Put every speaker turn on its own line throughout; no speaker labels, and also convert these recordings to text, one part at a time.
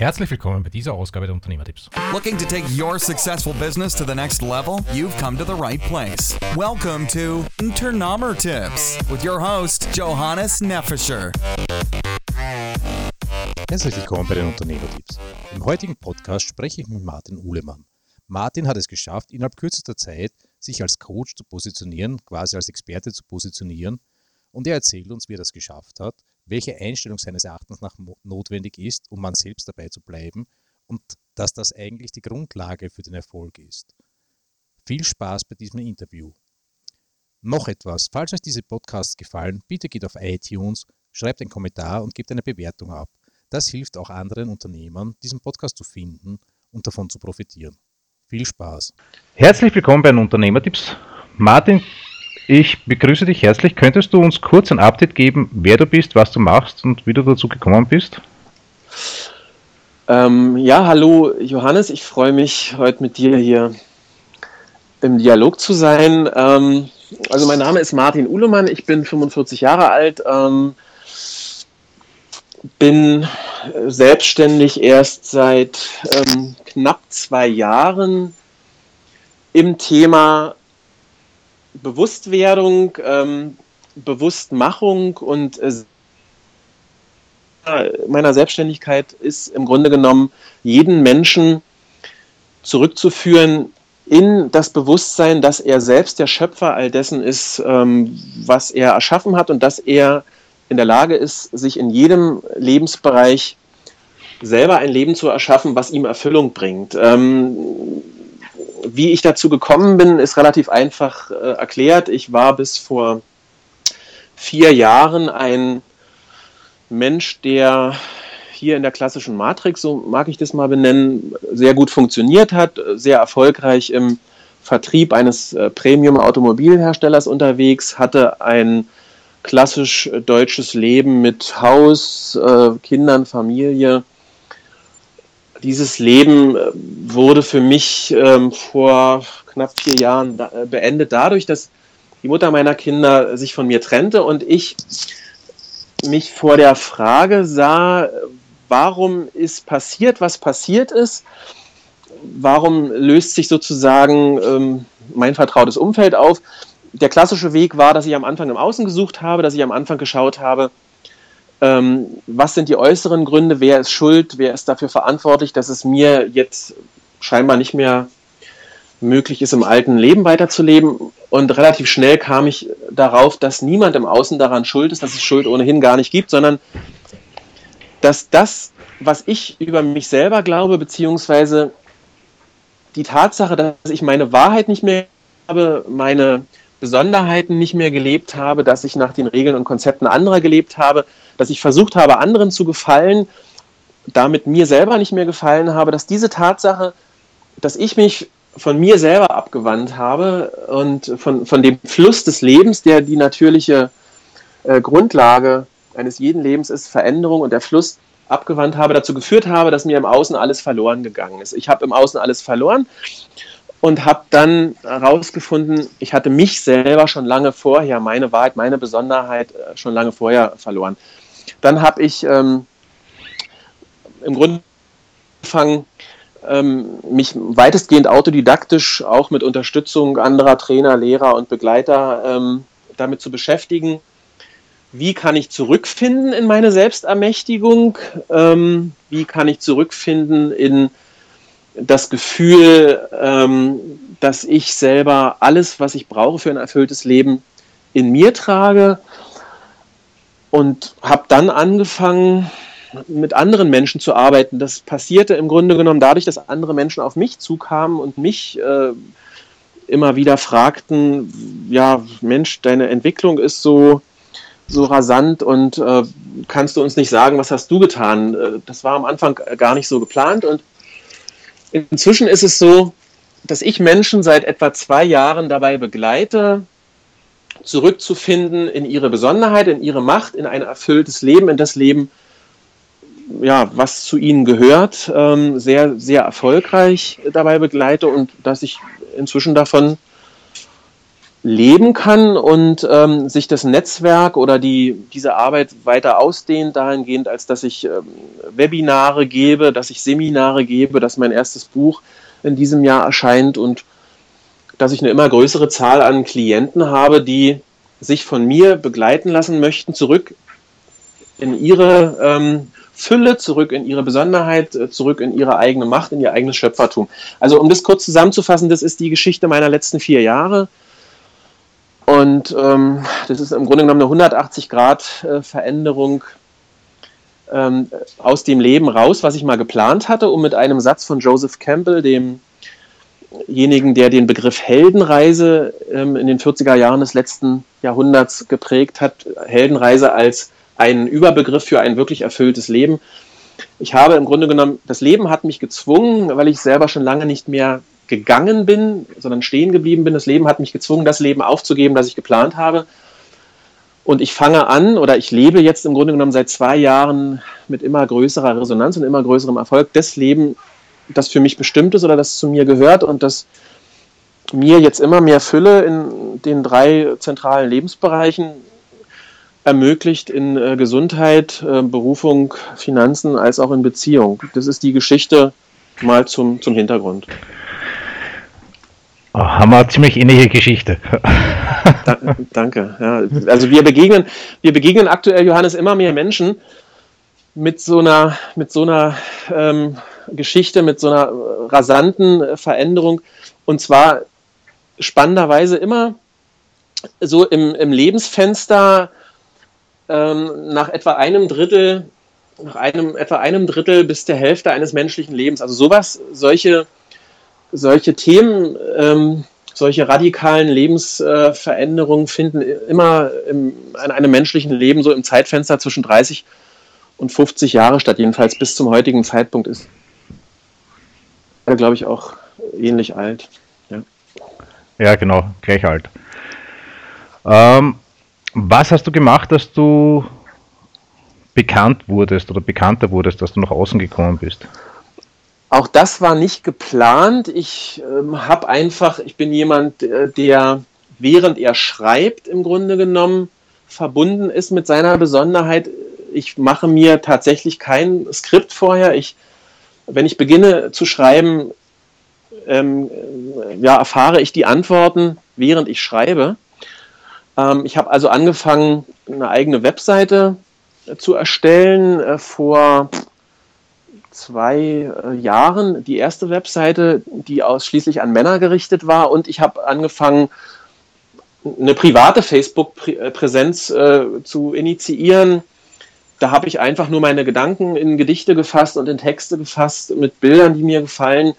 Herzlich willkommen bei dieser Ausgabe der Unternehmertipps.
Looking to take your successful business to the next level? You've come to the right place. Welcome to Unternehmertipps with your host Johannes Neffischer.
Herzlich willkommen bei den Unternehmertipps. Im heutigen Podcast spreche ich mit Martin Uhlemann. Martin hat es geschafft, innerhalb kürzester Zeit sich als Coach zu positionieren, quasi als Experte zu positionieren. Und er erzählt uns, wie er das geschafft hat, welche Einstellung seines Erachtens nach notwendig ist, um man selbst dabei zu bleiben und dass das eigentlich die Grundlage für den Erfolg ist. Viel Spaß bei diesem Interview. Noch etwas, falls euch diese Podcasts gefallen, bitte geht auf iTunes, schreibt einen Kommentar und gebt eine Bewertung ab. Das hilft auch anderen Unternehmern, diesen Podcast zu finden und davon zu profitieren. Viel Spaß. Herzlich willkommen bei den Unternehmertipps. Martin ich begrüße dich herzlich. Könntest du uns kurz ein Update geben, wer du bist, was du machst und wie du dazu gekommen bist?
Ähm, ja, hallo Johannes, ich freue mich, heute mit dir hier im Dialog zu sein. Ähm, also mein Name ist Martin Uhlemann, ich bin 45 Jahre alt, ähm, bin selbstständig erst seit ähm, knapp zwei Jahren im Thema Bewusstwerdung, ähm, Bewusstmachung und äh, meiner Selbstständigkeit ist im Grunde genommen, jeden Menschen zurückzuführen in das Bewusstsein, dass er selbst der Schöpfer all dessen ist, ähm, was er erschaffen hat und dass er in der Lage ist, sich in jedem Lebensbereich selber ein Leben zu erschaffen, was ihm Erfüllung bringt. Ähm, wie ich dazu gekommen bin, ist relativ einfach äh, erklärt. Ich war bis vor vier Jahren ein Mensch, der hier in der klassischen Matrix, so mag ich das mal benennen, sehr gut funktioniert hat, sehr erfolgreich im Vertrieb eines äh, Premium-Automobilherstellers unterwegs, hatte ein klassisch deutsches Leben mit Haus, äh, Kindern, Familie, dieses Leben äh, wurde für mich ähm, vor knapp vier Jahren da, äh, beendet dadurch, dass die Mutter meiner Kinder sich von mir trennte und ich mich vor der Frage sah, warum ist passiert, was passiert ist, warum löst sich sozusagen ähm, mein vertrautes Umfeld auf. Der klassische Weg war, dass ich am Anfang im Außen gesucht habe, dass ich am Anfang geschaut habe, ähm, was sind die äußeren Gründe, wer ist schuld, wer ist dafür verantwortlich, dass es mir jetzt scheinbar nicht mehr möglich ist, im alten Leben weiterzuleben. Und relativ schnell kam ich darauf, dass niemand im Außen daran schuld ist, dass es Schuld ohnehin gar nicht gibt, sondern dass das, was ich über mich selber glaube, beziehungsweise die Tatsache, dass ich meine Wahrheit nicht mehr habe, meine Besonderheiten nicht mehr gelebt habe, dass ich nach den Regeln und Konzepten anderer gelebt habe, dass ich versucht habe, anderen zu gefallen, damit mir selber nicht mehr gefallen habe, dass diese Tatsache, dass ich mich von mir selber abgewandt habe und von, von dem Fluss des Lebens, der die natürliche äh, Grundlage eines jeden Lebens ist, Veränderung und der Fluss abgewandt habe, dazu geführt habe, dass mir im Außen alles verloren gegangen ist. Ich habe im Außen alles verloren und habe dann herausgefunden, ich hatte mich selber schon lange vorher, meine Wahrheit, meine Besonderheit äh, schon lange vorher verloren. Dann habe ich ähm, im Grunde angefangen, ähm, mich weitestgehend autodidaktisch, auch mit Unterstützung anderer Trainer, Lehrer und Begleiter ähm, damit zu beschäftigen. Wie kann ich zurückfinden in meine Selbstermächtigung? Ähm, wie kann ich zurückfinden in das Gefühl, ähm, dass ich selber alles, was ich brauche für ein erfülltes Leben, in mir trage und habe dann angefangen, mit anderen Menschen zu arbeiten. Das passierte im Grunde genommen dadurch, dass andere Menschen auf mich zukamen und mich äh, immer wieder fragten, ja, Mensch, deine Entwicklung ist so, so rasant und äh, kannst du uns nicht sagen, was hast du getan? Äh, das war am Anfang gar nicht so geplant und Inzwischen ist es so, dass ich Menschen seit etwa zwei Jahren dabei begleite, zurückzufinden in ihre Besonderheit, in ihre Macht, in ein erfülltes Leben, in das Leben, ja, was zu ihnen gehört, ähm, sehr, sehr erfolgreich dabei begleite und dass ich inzwischen davon leben kann und ähm, sich das Netzwerk oder die, diese Arbeit weiter ausdehnt, dahingehend, als dass ich ähm, Webinare gebe, dass ich Seminare gebe, dass mein erstes Buch in diesem Jahr erscheint und dass ich eine immer größere Zahl an Klienten habe, die sich von mir begleiten lassen möchten, zurück in ihre ähm, Fülle, zurück in ihre Besonderheit, äh, zurück in ihre eigene Macht, in ihr eigenes Schöpfertum. Also um das kurz zusammenzufassen, das ist die Geschichte meiner letzten vier Jahre. Und ähm, das ist im Grunde genommen eine 180-Grad-Veränderung ähm, aus dem Leben raus, was ich mal geplant hatte, um mit einem Satz von Joseph Campbell, demjenigen, der den Begriff Heldenreise ähm, in den 40er Jahren des letzten Jahrhunderts geprägt hat, Heldenreise als einen Überbegriff für ein wirklich erfülltes Leben. Ich habe im Grunde genommen, das Leben hat mich gezwungen, weil ich selber schon lange nicht mehr gegangen bin, sondern stehen geblieben bin. Das Leben hat mich gezwungen, das Leben aufzugeben, das ich geplant habe. Und ich fange an oder ich lebe jetzt im Grunde genommen seit zwei Jahren mit immer größerer Resonanz und immer größerem Erfolg das Leben, das für mich bestimmt ist oder das zu mir gehört und das mir jetzt immer mehr Fülle in den drei zentralen Lebensbereichen ermöglicht in äh, Gesundheit, äh, Berufung, Finanzen als auch in Beziehung. Das ist die Geschichte mal zum, zum Hintergrund.
Oh, haben wir eine ziemlich ähnliche Geschichte.
da, danke. Ja. Also wir begegnen, wir begegnen aktuell, Johannes, immer mehr Menschen mit so einer, mit so einer ähm, Geschichte, mit so einer rasanten Veränderung. Und zwar spannenderweise immer so im, im Lebensfenster ähm, nach etwa einem Drittel, nach einem, etwa einem Drittel bis der Hälfte eines menschlichen Lebens. Also sowas, solche, solche Themen, ähm, solche radikalen Lebensveränderungen äh, finden immer im, in einem menschlichen Leben so im Zeitfenster zwischen 30 und 50 Jahre statt, jedenfalls bis zum heutigen Zeitpunkt ist. Glaube ich, auch ähnlich alt.
Ja, ja genau, gleich alt. Ähm, was hast du gemacht, dass du bekannt wurdest oder bekannter wurdest, dass du nach außen gekommen bist?
Auch das war nicht geplant. Ich ähm, habe einfach, ich bin jemand, äh, der während er schreibt im Grunde genommen verbunden ist mit seiner Besonderheit. Ich mache mir tatsächlich kein Skript vorher. Ich, wenn ich beginne zu schreiben, ähm, ja, erfahre ich die Antworten, während ich schreibe. Ähm, ich habe also angefangen, eine eigene Webseite äh, zu erstellen äh, vor zwei äh, Jahren. Die erste Webseite, die ausschließlich an Männer gerichtet war. Und ich habe angefangen, eine private Facebook-Präsenz äh, zu initiieren. Da habe ich einfach nur meine Gedanken in Gedichte gefasst und in Texte gefasst mit Bildern, die mir gefallen.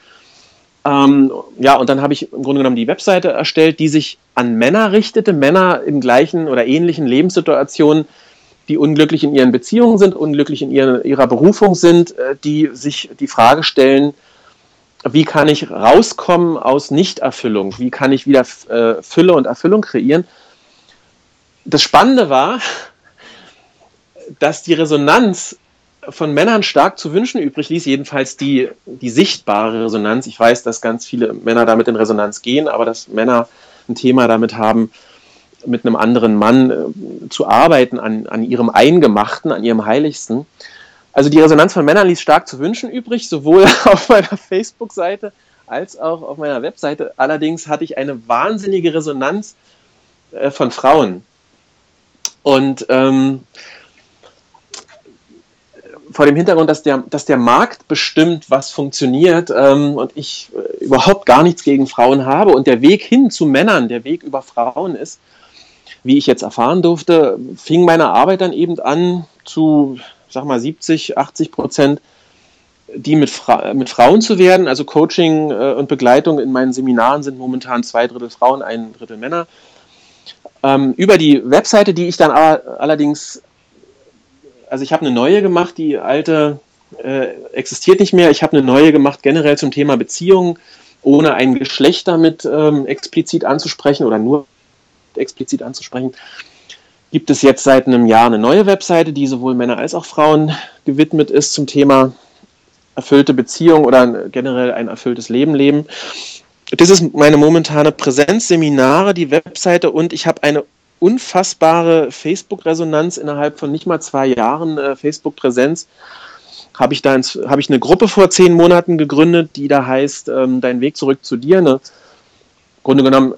Ähm, ja, und dann habe ich im Grunde genommen die Webseite erstellt, die sich an Männer richtete, Männer in gleichen oder ähnlichen Lebenssituationen, die unglücklich in ihren Beziehungen sind, unglücklich in ihrer, ihrer Berufung sind, äh, die sich die Frage stellen, wie kann ich rauskommen aus Nichterfüllung? Wie kann ich wieder äh, Fülle und Erfüllung kreieren? Das Spannende war, dass die Resonanz von Männern stark zu wünschen übrig ließ, jedenfalls die, die sichtbare Resonanz. Ich weiß, dass ganz viele Männer damit in Resonanz gehen, aber dass Männer ein Thema damit haben, mit einem anderen Mann äh, zu arbeiten, an, an ihrem Eingemachten, an ihrem Heiligsten. Also die Resonanz von Männern ließ stark zu wünschen übrig, sowohl auf meiner Facebook-Seite als auch auf meiner Webseite. Allerdings hatte ich eine wahnsinnige Resonanz äh, von Frauen. Und ähm, vor dem Hintergrund, dass der, dass der Markt bestimmt, was funktioniert ähm, und ich äh, überhaupt gar nichts gegen Frauen habe und der Weg hin zu Männern, der Weg über Frauen ist, wie ich jetzt erfahren durfte, fing meine Arbeit dann eben an zu, sag mal, 70, 80 Prozent, die mit, Fra mit Frauen zu werden. Also Coaching äh, und Begleitung in meinen Seminaren sind momentan zwei Drittel Frauen, ein Drittel Männer. Ähm, über die Webseite, die ich dann allerdings also ich habe eine neue gemacht, die alte äh, existiert nicht mehr. Ich habe eine neue gemacht generell zum Thema Beziehungen, ohne ein Geschlecht damit ähm, explizit anzusprechen oder nur explizit anzusprechen. Gibt es jetzt seit einem Jahr eine neue Webseite, die sowohl Männer als auch Frauen gewidmet ist zum Thema erfüllte Beziehung oder generell ein erfülltes Leben leben. das ist meine momentane Präsenz, Seminare, die Webseite und ich habe eine unfassbare Facebook-Resonanz innerhalb von nicht mal zwei Jahren äh, Facebook-Präsenz. Habe ich da habe ich eine Gruppe vor zehn Monaten gegründet, die da heißt ähm, Dein Weg zurück zu dir. Eine, Im Grunde genommen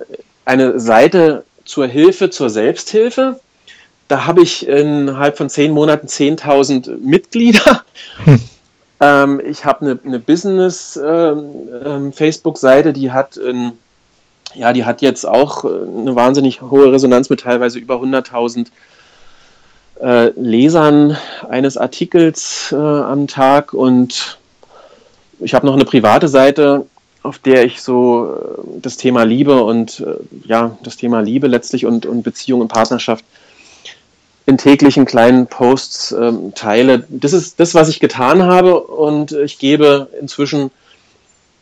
eine Seite zur Hilfe, zur Selbsthilfe. Da habe ich innerhalb von zehn Monaten 10.000 Mitglieder. Hm. Ähm, ich habe eine, eine Business-Facebook-Seite, ähm, ähm die hat in, ja, die hat jetzt auch äh, eine wahnsinnig hohe Resonanz mit teilweise über 100.000 äh, Lesern eines Artikels äh, am Tag und ich habe noch eine private Seite, auf der ich so äh, das Thema Liebe und äh, ja, das Thema Liebe letztlich und, und Beziehung und Partnerschaft in täglichen kleinen Posts ähm, teile. Das ist das, was ich getan habe und ich gebe inzwischen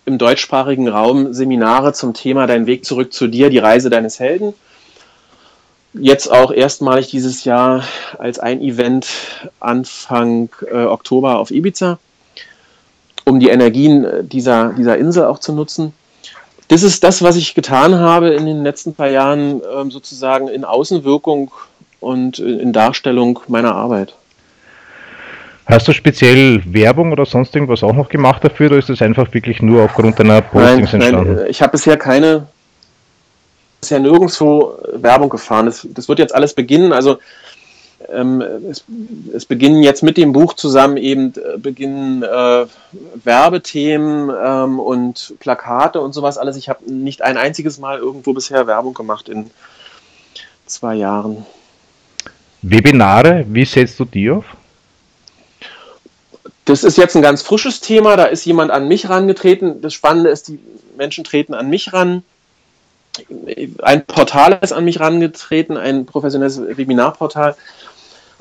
im deutschsprachigen Raum Seminare zum Thema Dein Weg zurück zu dir, die Reise deines Helden. Jetzt auch erstmalig dieses Jahr als ein Event Anfang äh, Oktober auf Ibiza, um die Energien äh, dieser, dieser Insel auch zu nutzen. Das ist das, was ich getan habe in den letzten paar Jahren, ähm, sozusagen in Außenwirkung und in Darstellung meiner Arbeit.
Hast du speziell Werbung oder sonst irgendwas auch noch gemacht dafür oder ist das einfach wirklich nur aufgrund deiner
Postings nein, entstanden? Nein, ich habe bisher keine, bisher nirgendwo Werbung gefahren. Das, das wird jetzt alles beginnen. Also ähm, es, es, beginnen jetzt mit dem Buch zusammen eben äh, beginnen äh, Werbethemen ähm, und Plakate und sowas alles. Ich habe nicht ein einziges Mal irgendwo bisher Werbung gemacht in zwei Jahren.
Webinare, wie setzt du die auf?
Das ist jetzt ein ganz frisches Thema. Da ist jemand an mich rangetreten. Das Spannende ist, die Menschen treten an mich ran. Ein Portal ist an mich rangetreten, ein professionelles Webinarportal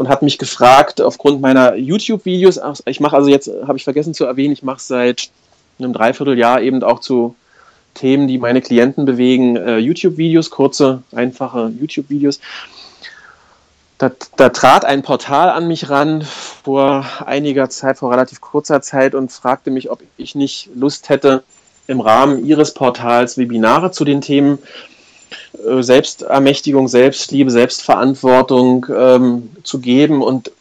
und hat mich gefragt aufgrund meiner YouTube-Videos. Ich mache also jetzt, habe ich vergessen zu erwähnen, ich mache seit einem Dreivierteljahr eben auch zu Themen, die meine Klienten bewegen, äh, YouTube-Videos, kurze, einfache YouTube-Videos. Da, da, trat ein Portal an mich ran vor einiger Zeit, vor relativ kurzer Zeit und fragte mich, ob ich nicht Lust hätte, im Rahmen ihres Portals Webinare zu den Themen äh, Selbstermächtigung, Selbstliebe, Selbstverantwortung ähm, zu geben. Und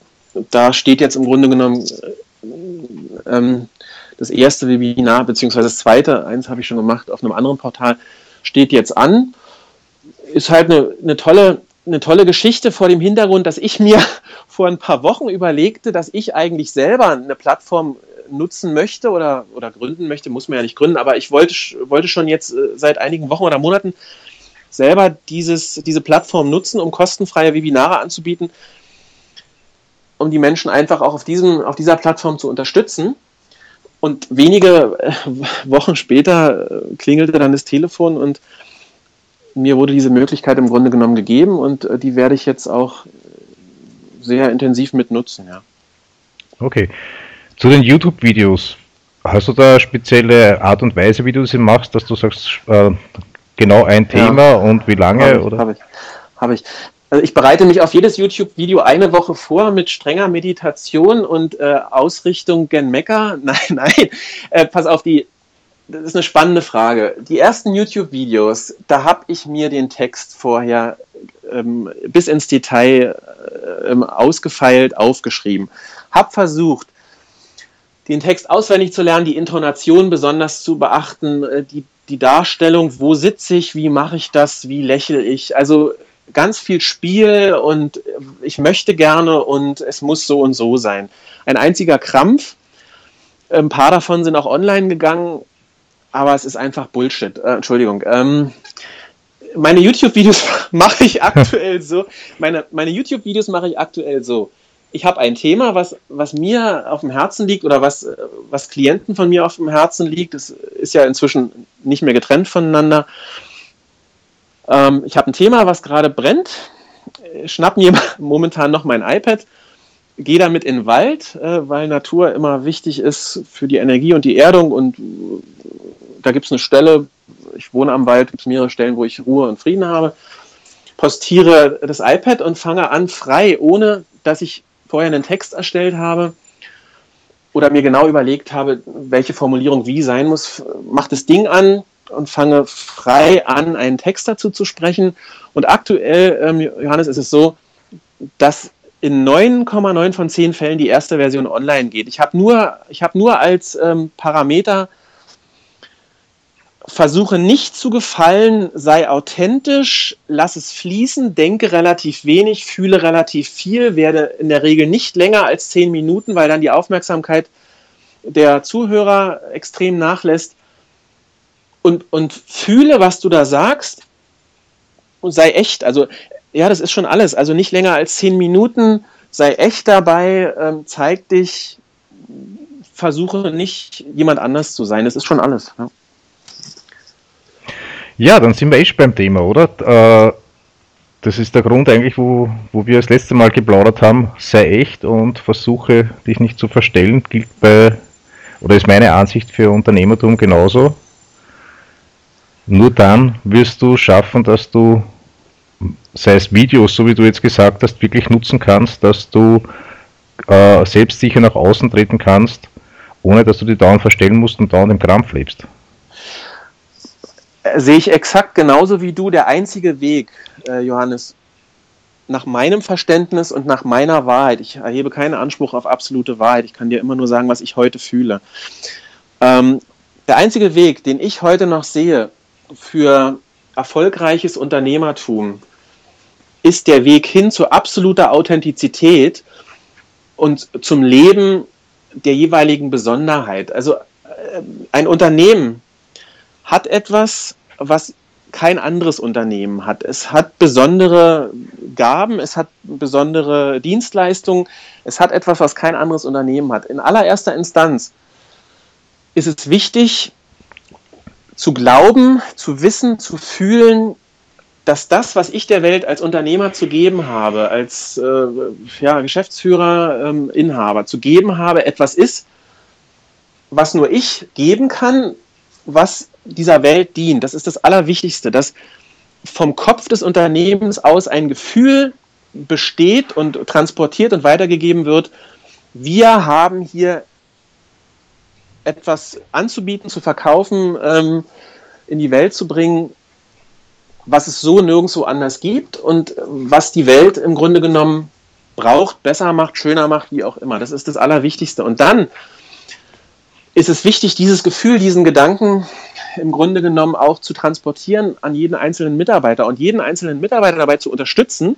da steht jetzt im Grunde genommen äh, ähm, das erste Webinar, beziehungsweise das zweite, eins habe ich schon gemacht auf einem anderen Portal, steht jetzt an. Ist halt eine, eine tolle eine tolle Geschichte vor dem Hintergrund, dass ich mir vor ein paar Wochen überlegte, dass ich eigentlich selber eine Plattform nutzen möchte oder, oder gründen möchte, muss man ja nicht gründen, aber ich wollte, wollte schon jetzt äh, seit einigen Wochen oder Monaten selber dieses, diese Plattform nutzen, um kostenfreie Webinare anzubieten, um die Menschen einfach auch auf, diesem, auf dieser Plattform zu unterstützen. Und wenige äh, Wochen später äh, klingelte dann das Telefon und mir wurde diese Möglichkeit im Grunde genommen gegeben und äh, die werde ich jetzt auch sehr intensiv mit nutzen, ja.
Okay. Zu den YouTube-Videos. Hast du da spezielle Art und Weise, wie du sie machst, dass du sagst, äh, genau ein Thema ja. und wie lange? Habe
ich. Oder? Hab ich. Hab ich. Also ich bereite mich auf jedes YouTube-Video eine Woche vor mit strenger Meditation und äh, Ausrichtung gen Mekka. Nein, nein. Äh, pass auf, die das ist eine spannende Frage. Die ersten YouTube-Videos, da habe ich mir den Text vorher ähm, bis ins Detail ähm, ausgefeilt, aufgeschrieben. Habe versucht, den Text auswendig zu lernen, die Intonation besonders zu beachten, äh, die, die Darstellung, wo sitze ich, wie mache ich das, wie lächle ich. Also ganz viel Spiel und äh, ich möchte gerne und es muss so und so sein. Ein einziger Krampf. Ein paar davon sind auch online gegangen aber es ist einfach Bullshit. Äh, Entschuldigung. Ähm, meine YouTube-Videos mache ich aktuell so. Meine, meine YouTube-Videos mache ich aktuell so. Ich habe ein Thema, was, was mir auf dem Herzen liegt oder was, was Klienten von mir auf dem Herzen liegt. Das ist ja inzwischen nicht mehr getrennt voneinander. Ähm, ich habe ein Thema, was gerade brennt. Schnapp mir momentan noch mein iPad gehe damit in den Wald, äh, weil Natur immer wichtig ist für die Energie und die Erdung und da gibt es eine Stelle, ich wohne am Wald, gibt es mehrere Stellen, wo ich Ruhe und Frieden habe, postiere das iPad und fange an frei, ohne dass ich vorher einen Text erstellt habe oder mir genau überlegt habe, welche Formulierung wie sein muss, mach das Ding an und fange frei an, einen Text dazu zu sprechen. Und aktuell, ähm, Johannes, ist es so, dass in 9,9 von 10 Fällen die erste Version online geht. Ich habe nur, hab nur als ähm, Parameter versuche nicht zu gefallen, sei authentisch, lass es fließen, denke relativ wenig, fühle relativ viel, werde in der Regel nicht länger als 10 Minuten, weil dann die Aufmerksamkeit der Zuhörer extrem nachlässt. Und, und fühle, was du da sagst und sei echt. Also ja, das ist schon alles. Also nicht länger als zehn Minuten, sei echt dabei, ähm, zeig dich, versuche nicht jemand anders zu sein. Das ist schon alles. Ja,
ja dann sind wir echt beim Thema, oder? Äh, das ist der Grund eigentlich, wo, wo wir das letzte Mal geplaudert haben. Sei echt und versuche dich nicht zu verstellen. Gilt bei, oder ist meine Ansicht für Unternehmertum genauso. Nur dann wirst du schaffen, dass du sei es Videos, so wie du jetzt gesagt hast, wirklich nutzen kannst, dass du äh, selbstsicher nach außen treten kannst, ohne dass du die dauernd verstellen musst und dauernd im Krampf lebst.
Sehe ich exakt genauso wie du. Der einzige Weg, äh, Johannes, nach meinem Verständnis und nach meiner Wahrheit, ich erhebe keinen Anspruch auf absolute Wahrheit, ich kann dir immer nur sagen, was ich heute fühle. Ähm, der einzige Weg, den ich heute noch sehe für erfolgreiches Unternehmertum, ist der Weg hin zu absoluter Authentizität und zum Leben der jeweiligen Besonderheit. Also äh, ein Unternehmen hat etwas, was kein anderes Unternehmen hat. Es hat besondere Gaben, es hat besondere Dienstleistungen, es hat etwas, was kein anderes Unternehmen hat. In allererster Instanz ist es wichtig zu glauben, zu wissen, zu fühlen, dass das, was ich der Welt als Unternehmer zu geben habe, als äh, ja, Geschäftsführer, ähm, Inhaber zu geben habe, etwas ist, was nur ich geben kann, was dieser Welt dient. Das ist das Allerwichtigste, dass vom Kopf des Unternehmens aus ein Gefühl besteht und transportiert und weitergegeben wird. Wir haben hier etwas anzubieten, zu verkaufen, ähm, in die Welt zu bringen, was es so nirgendwo anders gibt und was die Welt im Grunde genommen braucht, besser macht, schöner macht, wie auch immer. Das ist das Allerwichtigste. Und dann ist es wichtig, dieses Gefühl, diesen Gedanken im Grunde genommen auch zu transportieren an jeden einzelnen Mitarbeiter und jeden einzelnen Mitarbeiter dabei zu unterstützen,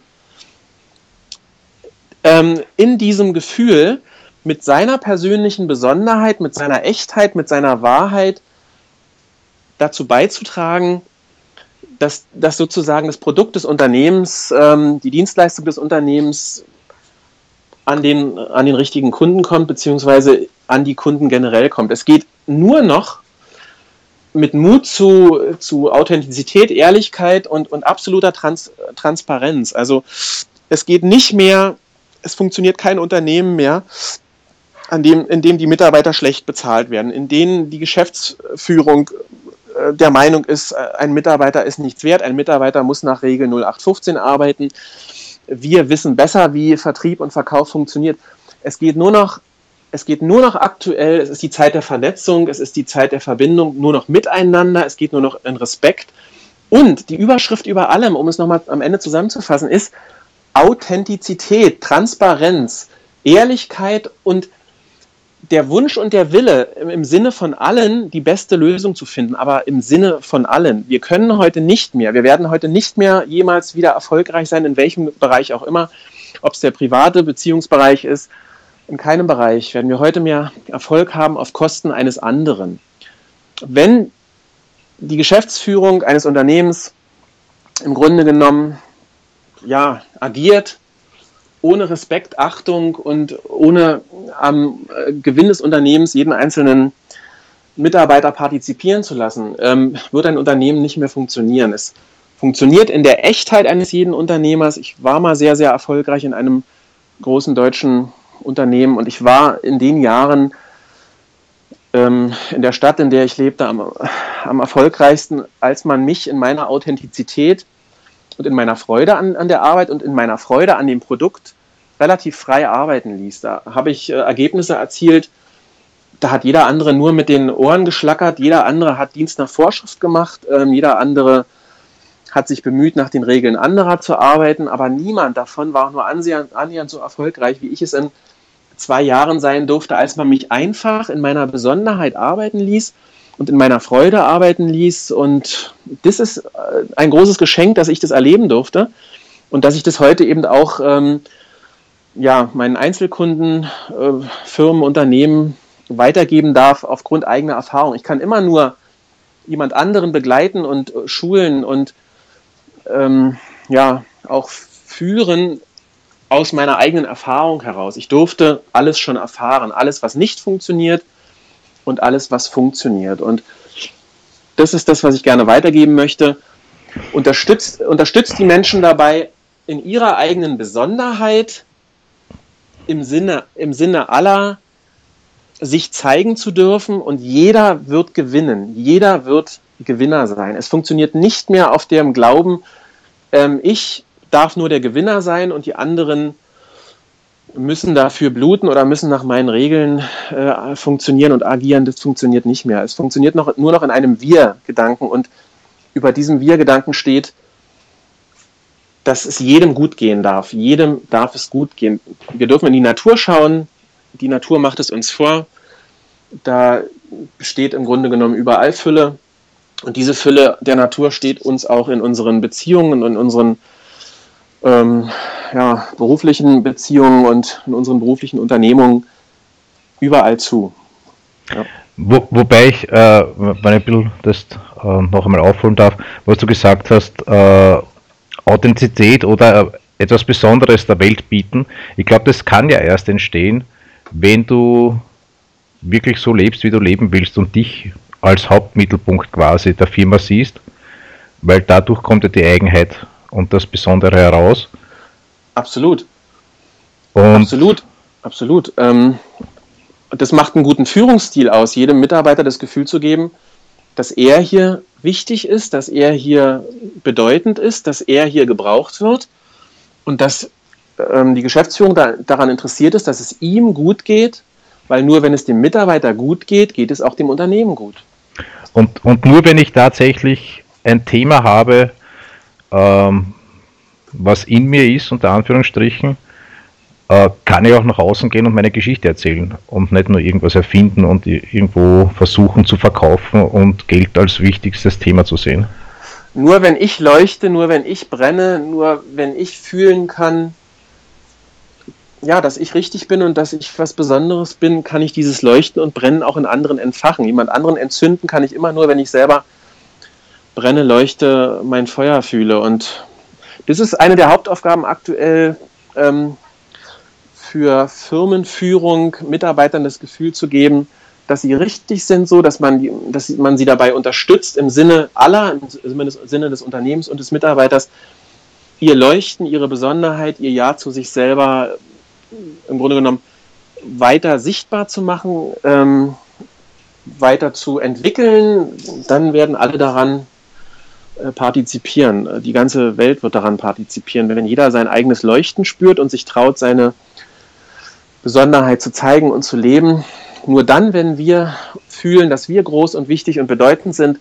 ähm, in diesem Gefühl mit seiner persönlichen Besonderheit, mit seiner Echtheit, mit seiner Wahrheit dazu beizutragen, dass, dass sozusagen das Produkt des Unternehmens, ähm, die Dienstleistung des Unternehmens an den, an den richtigen Kunden kommt, beziehungsweise an die Kunden generell kommt. Es geht nur noch mit Mut zu, zu Authentizität, Ehrlichkeit und, und absoluter Trans, Transparenz. Also es geht nicht mehr, es funktioniert kein Unternehmen mehr, an dem, in dem die Mitarbeiter schlecht bezahlt werden, in denen die Geschäftsführung äh, der Meinung ist, äh, ein Mitarbeiter ist nichts wert, ein Mitarbeiter muss nach Regel 0815 arbeiten. Wir wissen besser, wie Vertrieb und Verkauf funktioniert. Es geht nur noch, es geht nur noch aktuell, es ist die Zeit der Vernetzung, es ist die Zeit der Verbindung, nur noch miteinander, es geht nur noch in Respekt. Und die Überschrift über allem, um es nochmal am Ende zusammenzufassen, ist Authentizität, Transparenz, Ehrlichkeit und der Wunsch und der Wille, im Sinne von allen die beste Lösung zu finden, aber im Sinne von allen. Wir können heute nicht mehr, wir werden heute nicht mehr jemals wieder erfolgreich sein, in welchem Bereich auch immer, ob es der private Beziehungsbereich ist. In keinem Bereich werden wir heute mehr Erfolg haben auf Kosten eines anderen. Wenn die Geschäftsführung eines Unternehmens im Grunde genommen ja, agiert ohne Respekt, Achtung und ohne am äh, Gewinn des Unternehmens jeden einzelnen Mitarbeiter partizipieren zu lassen, ähm, wird ein Unternehmen nicht mehr funktionieren. Es funktioniert in der Echtheit eines jeden Unternehmers. Ich war mal sehr, sehr erfolgreich in einem großen deutschen Unternehmen. Und ich war in den Jahren ähm, in der Stadt, in der ich lebte, am, am erfolgreichsten, als man mich in meiner Authentizität und in meiner Freude an, an der Arbeit und in meiner Freude an dem Produkt relativ frei arbeiten ließ. Da habe ich äh, Ergebnisse erzielt, da hat jeder andere nur mit den Ohren geschlackert, jeder andere hat Dienst nach Vorschrift gemacht, ähm, jeder andere hat sich bemüht, nach den Regeln anderer zu arbeiten, aber niemand davon war auch nur annähernd so erfolgreich, wie ich es in zwei Jahren sein durfte, als man mich einfach in meiner Besonderheit arbeiten ließ und in meiner Freude arbeiten ließ. Und das ist äh, ein großes Geschenk, dass ich das erleben durfte und dass ich das heute eben auch ähm, ja, meinen Einzelkunden, äh, Firmen, Unternehmen weitergeben darf aufgrund eigener Erfahrung. Ich kann immer nur jemand anderen begleiten und äh, schulen und ähm, ja auch führen aus meiner eigenen Erfahrung heraus. Ich durfte alles schon erfahren, alles, was nicht funktioniert und alles, was funktioniert. Und das ist das, was ich gerne weitergeben möchte. Unterstützt, unterstützt die Menschen dabei, in ihrer eigenen Besonderheit im Sinne, im Sinne aller sich zeigen zu dürfen und jeder wird gewinnen. Jeder wird Gewinner sein. Es funktioniert nicht mehr auf dem Glauben, ähm, ich darf nur der Gewinner sein und die anderen müssen dafür bluten oder müssen nach meinen Regeln äh, funktionieren und agieren. Das funktioniert nicht mehr. Es funktioniert noch, nur noch in einem Wir-Gedanken und über diesem Wir-Gedanken steht, dass es jedem gut gehen darf. Jedem darf es gut gehen. Wir dürfen in die Natur schauen. Die Natur macht es uns vor. Da besteht im Grunde genommen überall Fülle. Und diese Fülle der Natur steht uns auch in unseren Beziehungen in unseren ähm, ja, beruflichen Beziehungen und in unseren beruflichen Unternehmungen überall zu.
Ja. Wo, wobei ich, äh, wenn ich ein das äh, noch einmal aufholen darf, was du gesagt hast, äh, Authentizität oder etwas Besonderes der Welt bieten. Ich glaube, das kann ja erst entstehen, wenn du wirklich so lebst, wie du leben willst und dich als Hauptmittelpunkt quasi der Firma siehst, weil dadurch kommt ja die Eigenheit und das Besondere heraus.
Absolut. Und absolut, absolut. Ähm, das macht einen guten Führungsstil aus, jedem Mitarbeiter das Gefühl zu geben, dass er hier wichtig ist, dass er hier bedeutend ist, dass er hier gebraucht wird und dass ähm, die Geschäftsführung da, daran interessiert ist, dass es ihm gut geht, weil nur wenn es dem Mitarbeiter gut geht, geht es auch dem Unternehmen gut.
Und, und nur wenn ich tatsächlich ein Thema habe, ähm, was in mir ist, unter Anführungsstrichen, äh, kann ich auch nach außen gehen und meine Geschichte erzählen und nicht nur irgendwas erfinden und irgendwo versuchen zu verkaufen und Geld als wichtigstes Thema zu sehen.
Nur wenn ich leuchte, nur wenn ich brenne, nur wenn ich fühlen kann, ja, dass ich richtig bin und dass ich was Besonderes bin, kann ich dieses Leuchten und Brennen auch in anderen entfachen. Jemand anderen entzünden kann ich immer nur, wenn ich selber brenne, leuchte, mein Feuer fühle. Und das ist eine der Hauptaufgaben aktuell ähm, für Firmenführung, Mitarbeitern das Gefühl zu geben, dass sie richtig sind, so dass man, dass man sie dabei unterstützt im Sinne aller, im Sinne des Unternehmens und des Mitarbeiters, ihr Leuchten, ihre Besonderheit, ihr Ja zu sich selber im Grunde genommen weiter sichtbar zu machen, ähm, weiter zu entwickeln, dann werden alle daran äh, partizipieren. Die ganze Welt wird daran partizipieren. Wenn jeder sein eigenes Leuchten spürt und sich traut, seine Besonderheit zu zeigen und zu leben, nur dann, wenn wir fühlen, dass wir groß und wichtig und bedeutend sind,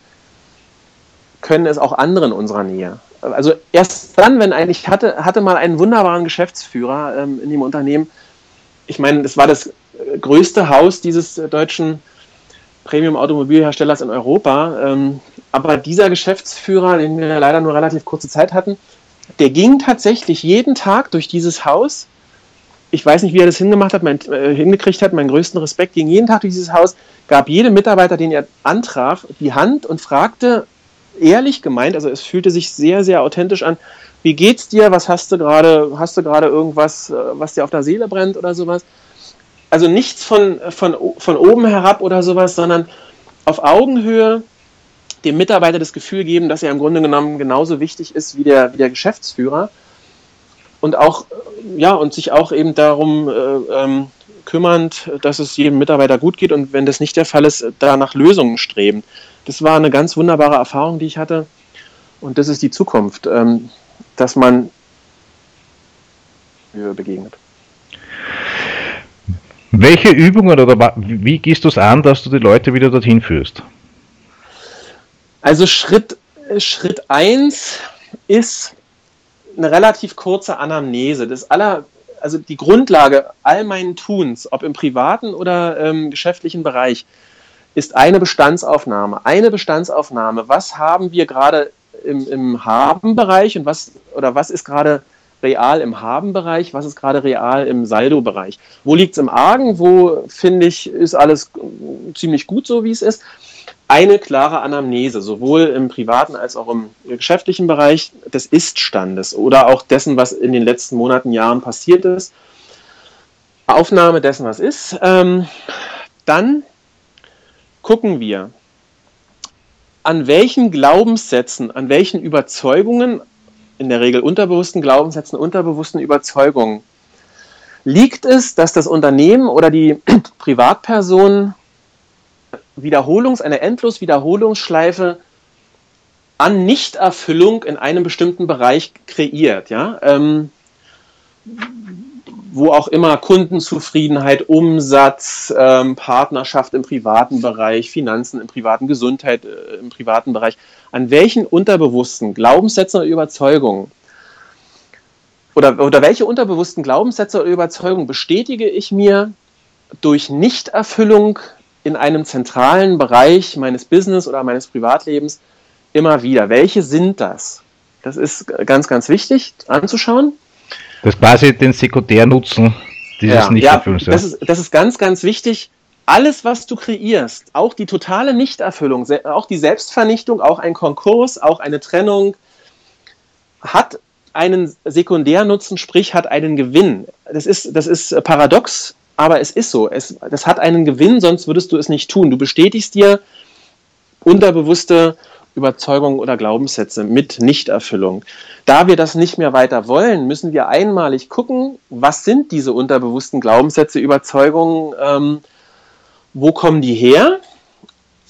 können es auch andere in unserer Nähe also erst dann, wenn eigentlich hatte, hatte mal einen wunderbaren Geschäftsführer ähm, in dem Unternehmen. Ich meine, das war das äh, größte Haus dieses äh, deutschen Premium-Automobilherstellers in Europa. Ähm, aber dieser Geschäftsführer, den wir leider nur relativ kurze Zeit hatten, der ging tatsächlich jeden Tag durch dieses Haus. Ich weiß nicht, wie er das hingemacht hat, mein, äh, hingekriegt hat. Meinen größten Respekt ging jeden Tag durch dieses Haus, gab jedem Mitarbeiter, den er antraf, die Hand und fragte, ehrlich gemeint, also es fühlte sich sehr, sehr authentisch an. Wie geht's dir? Was hast du gerade? Hast du gerade irgendwas, äh, was dir auf der Seele brennt oder sowas? Also nichts von, von, von oben herab oder sowas, sondern auf Augenhöhe dem Mitarbeiter das Gefühl geben, dass er im Grunde genommen genauso wichtig ist wie der, wie der Geschäftsführer und auch ja und sich auch eben darum äh, ähm, kümmernd, dass es jedem Mitarbeiter gut geht und wenn das nicht der Fall ist, da nach Lösungen streben das war eine ganz wunderbare Erfahrung, die ich hatte. Und das ist die Zukunft, ähm, dass man begegnet.
Welche Übungen oder wie gehst du es an, dass du die Leute wieder dorthin führst?
Also Schritt, Schritt 1 ist eine relativ kurze Anamnese. Das aller, also die Grundlage all meinen Tuns, ob im privaten oder ähm, geschäftlichen Bereich, ist eine Bestandsaufnahme. Eine Bestandsaufnahme. Was haben wir gerade im, im Haben-Bereich und was oder was ist gerade real im Haben-Bereich, was ist gerade real im Saldo-Bereich. Wo liegt es im Argen? Wo finde ich, ist alles ziemlich gut so, wie es ist? Eine klare Anamnese, sowohl im privaten als auch im geschäftlichen Bereich des Ist-Standes oder auch dessen, was in den letzten Monaten, Jahren passiert ist. Aufnahme dessen, was ist. Ähm, dann gucken wir, an welchen Glaubenssätzen, an welchen Überzeugungen, in der Regel unterbewussten Glaubenssätzen, unterbewussten Überzeugungen, liegt es, dass das Unternehmen oder die Privatperson Wiederholungs, eine endlos Wiederholungsschleife an Nichterfüllung in einem bestimmten Bereich kreiert. Ja? Ähm, wo auch immer Kundenzufriedenheit, Umsatz, ähm, Partnerschaft im privaten Bereich, Finanzen im privaten, Gesundheit äh, im privaten Bereich, an welchen unterbewussten Glaubenssätzen oder Überzeugungen oder, oder welche unterbewussten Glaubenssätze oder Überzeugungen bestätige ich mir durch Nichterfüllung in einem zentralen Bereich meines Business oder meines Privatlebens immer wieder? Welche sind das? Das ist ganz, ganz wichtig anzuschauen.
Das quasi den Sekundärnutzen
dieses ja, Nichterfüllens. Ja, das, ist, das ist ganz, ganz wichtig. Alles, was du kreierst, auch die totale Nichterfüllung, auch die Selbstvernichtung, auch ein Konkurs, auch eine Trennung, hat einen Sekundärnutzen, sprich hat einen Gewinn. Das ist, das ist paradox, aber es ist so. Es, das hat einen Gewinn, sonst würdest du es nicht tun. Du bestätigst dir unterbewusste Überzeugungen oder Glaubenssätze mit Nichterfüllung. Da wir das nicht mehr weiter wollen, müssen wir einmalig gucken, was sind diese unterbewussten Glaubenssätze, Überzeugungen, ähm, wo kommen die her?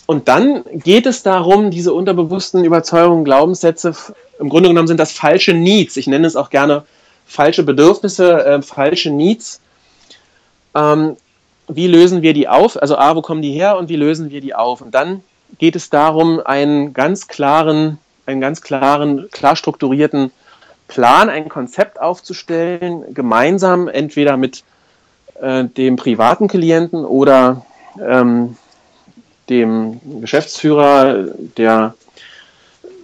Und dann geht es darum, diese unterbewussten Überzeugungen, Glaubenssätze, im Grunde genommen sind das falsche Needs. Ich nenne es auch gerne falsche Bedürfnisse, äh, falsche Needs. Ähm, wie lösen wir die auf? Also A, wo kommen die her und wie lösen wir die auf? Und dann geht es darum, einen ganz klaren, einen ganz klaren, klar strukturierten Plan, ein Konzept aufzustellen, gemeinsam entweder mit äh, dem privaten Klienten oder ähm, dem Geschäftsführer der,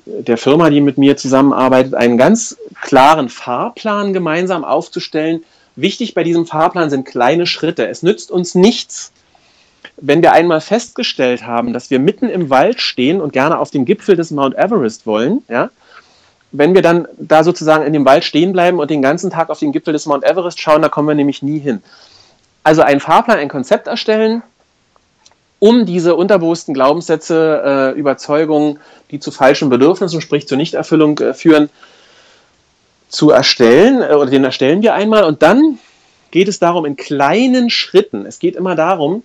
der Firma, die mit mir zusammenarbeitet, einen ganz klaren Fahrplan gemeinsam aufzustellen. Wichtig bei diesem Fahrplan sind kleine Schritte. Es nützt uns nichts, wenn wir einmal festgestellt haben, dass wir mitten im Wald stehen und gerne auf dem Gipfel des Mount Everest wollen, ja, wenn wir dann da sozusagen in dem Wald stehen bleiben und den ganzen Tag auf den Gipfel des Mount Everest schauen, da kommen wir nämlich nie hin. Also einen Fahrplan, ein Konzept erstellen, um diese unterbewussten Glaubenssätze, äh, Überzeugungen, die zu falschen Bedürfnissen, sprich zur Nichterfüllung äh, führen, zu erstellen, äh, oder den erstellen wir einmal und dann geht es darum in kleinen Schritten. Es geht immer darum,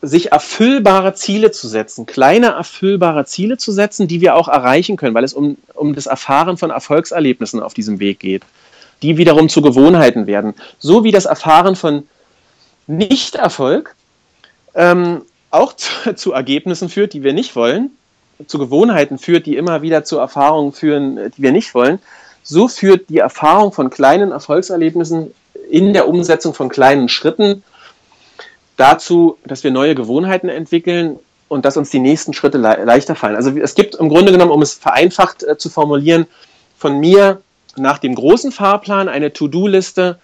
sich erfüllbare Ziele zu setzen, kleine erfüllbare Ziele zu setzen, die wir auch erreichen können, weil es um, um das Erfahren von Erfolgserlebnissen auf diesem Weg geht, die wiederum zu Gewohnheiten werden. So wie das Erfahren von Nichterfolg ähm, auch zu, zu Ergebnissen führt, die wir nicht wollen, zu Gewohnheiten führt, die immer wieder zu Erfahrungen führen, die wir nicht wollen, so führt die Erfahrung von kleinen Erfolgserlebnissen in der Umsetzung von kleinen Schritten dazu, dass wir neue Gewohnheiten entwickeln und dass uns die nächsten Schritte le leichter fallen. Also es gibt im Grunde genommen, um es vereinfacht äh, zu formulieren, von mir nach dem großen Fahrplan eine To-Do-Liste,